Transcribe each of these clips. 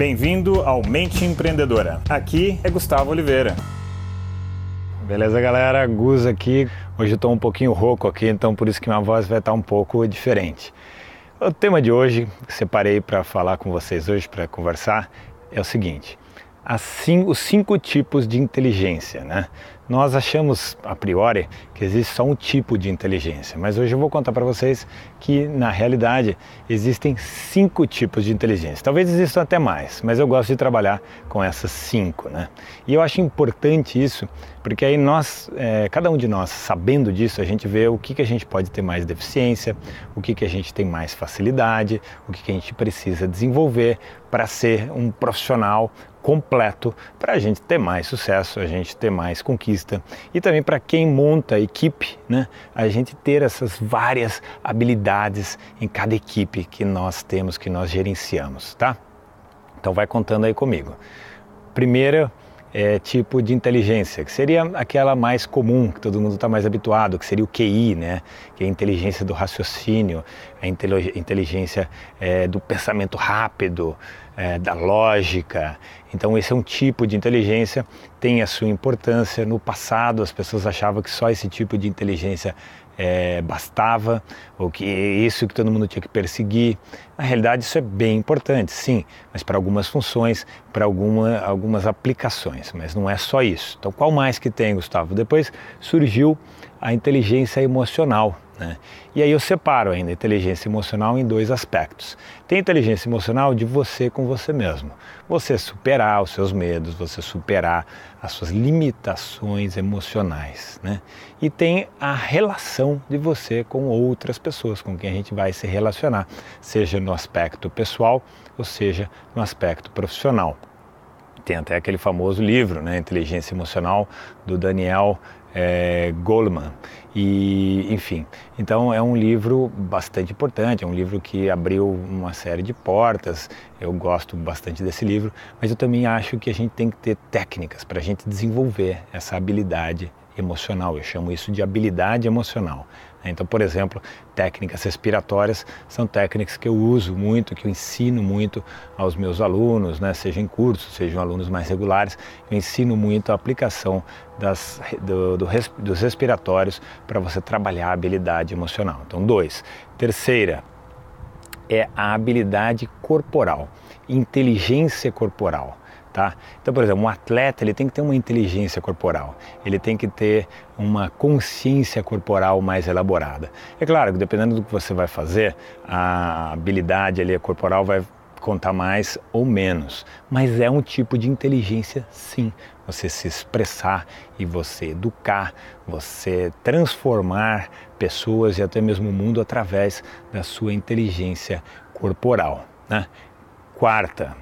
Bem-vindo ao Mente Empreendedora. Aqui é Gustavo Oliveira. Beleza, galera? Gus aqui. Hoje eu estou um pouquinho rouco aqui, então por isso que minha voz vai estar um pouco diferente. O tema de hoje, que separei para falar com vocês hoje, para conversar, é o seguinte: assim, os cinco tipos de inteligência, né? Nós achamos a priori que existe só um tipo de inteligência, mas hoje eu vou contar para vocês que na realidade existem cinco tipos de inteligência. Talvez existam até mais, mas eu gosto de trabalhar com essas cinco, né? E eu acho importante isso porque aí nós, é, cada um de nós, sabendo disso, a gente vê o que, que a gente pode ter mais deficiência, o que, que a gente tem mais facilidade, o que, que a gente precisa desenvolver para ser um profissional completo para a gente ter mais sucesso, a gente ter mais conquista e também para quem monta a equipe, né, a gente ter essas várias habilidades em cada equipe que nós temos, que nós gerenciamos, tá? Então vai contando aí comigo. Primeira é, tipo de inteligência, que seria aquela mais comum, que todo mundo está mais habituado, que seria o QI, né? que é a inteligência do raciocínio, a inteligência é, do pensamento rápido, é, da lógica. Então, esse é um tipo de inteligência, tem a sua importância. No passado, as pessoas achavam que só esse tipo de inteligência é, bastava, ou que isso que todo mundo tinha que perseguir. Na realidade, isso é bem importante, sim, mas para algumas funções, para alguma, algumas aplicações, mas não é só isso. Então, qual mais que tem, Gustavo? Depois surgiu a inteligência emocional. Né? E aí eu separo ainda a inteligência emocional em dois aspectos. Tem inteligência emocional de você com você mesmo. Você superar os seus medos, você superar as suas limitações emocionais. Né? E tem a relação de você com outras pessoas com quem a gente vai se relacionar, seja no aspecto pessoal ou seja no aspecto profissional. Tem até aquele famoso livro, né, Inteligência Emocional, do Daniel é, Goleman. E, enfim, então é um livro bastante importante, é um livro que abriu uma série de portas. Eu gosto bastante desse livro, mas eu também acho que a gente tem que ter técnicas para a gente desenvolver essa habilidade emocional. Eu chamo isso de habilidade emocional. Então, por exemplo, técnicas respiratórias são técnicas que eu uso muito, que eu ensino muito aos meus alunos, né? seja em cursos, sejam alunos mais regulares, eu ensino muito a aplicação das, do, do, dos respiratórios para você trabalhar a habilidade emocional. Então, dois. Terceira é a habilidade corporal, inteligência corporal. Tá? Então, por exemplo, um atleta ele tem que ter uma inteligência corporal, ele tem que ter uma consciência corporal mais elaborada. É claro que dependendo do que você vai fazer, a habilidade ali corporal vai contar mais ou menos, mas é um tipo de inteligência sim. Você se expressar e você educar, você transformar pessoas e até mesmo o mundo através da sua inteligência corporal. Né? Quarta,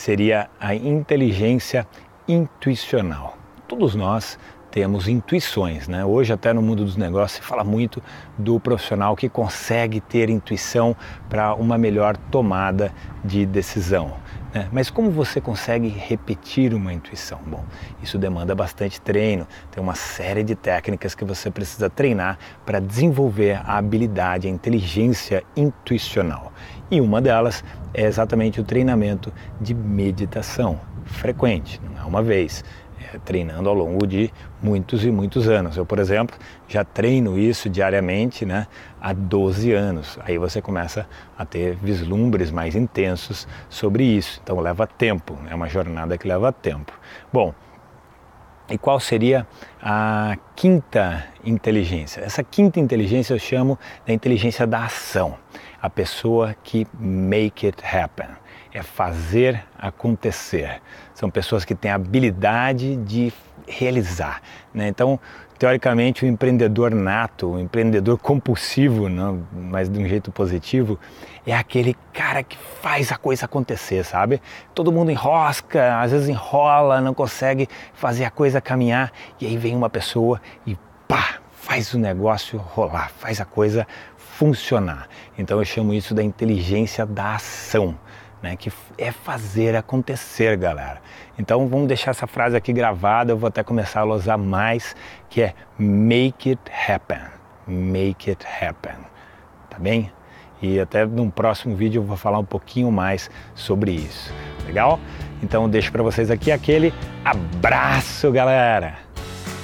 seria a inteligência intuicional. Todos nós temos intuições, né? Hoje até no mundo dos negócios se fala muito do profissional que consegue ter intuição para uma melhor tomada de decisão. Né? Mas como você consegue repetir uma intuição? Bom, isso demanda bastante treino, tem uma série de técnicas que você precisa treinar para desenvolver a habilidade, a inteligência intuicional. E uma delas é exatamente o treinamento de meditação frequente, não é uma vez, é treinando ao longo de muitos e muitos anos. Eu, por exemplo, já treino isso diariamente né, há 12 anos. Aí você começa a ter vislumbres mais intensos sobre isso. Então leva tempo, é uma jornada que leva tempo. Bom, e qual seria a quinta inteligência? Essa quinta inteligência eu chamo da inteligência da ação a pessoa que make it happen, é fazer acontecer. São pessoas que têm a habilidade de realizar. Né? Então, teoricamente, o empreendedor nato, o empreendedor compulsivo, não, mas de um jeito positivo, é aquele cara que faz a coisa acontecer, sabe? Todo mundo enrosca, às vezes enrola, não consegue fazer a coisa caminhar, e aí vem uma pessoa e pá, faz o negócio rolar, faz a coisa funcionar. Então eu chamo isso da inteligência da ação, né? que é fazer acontecer, galera. Então vamos deixar essa frase aqui gravada, eu vou até começar a usar mais, que é make it happen. Make it happen. Tá bem? E até num próximo vídeo eu vou falar um pouquinho mais sobre isso. Legal? Então deixo para vocês aqui aquele abraço, galera.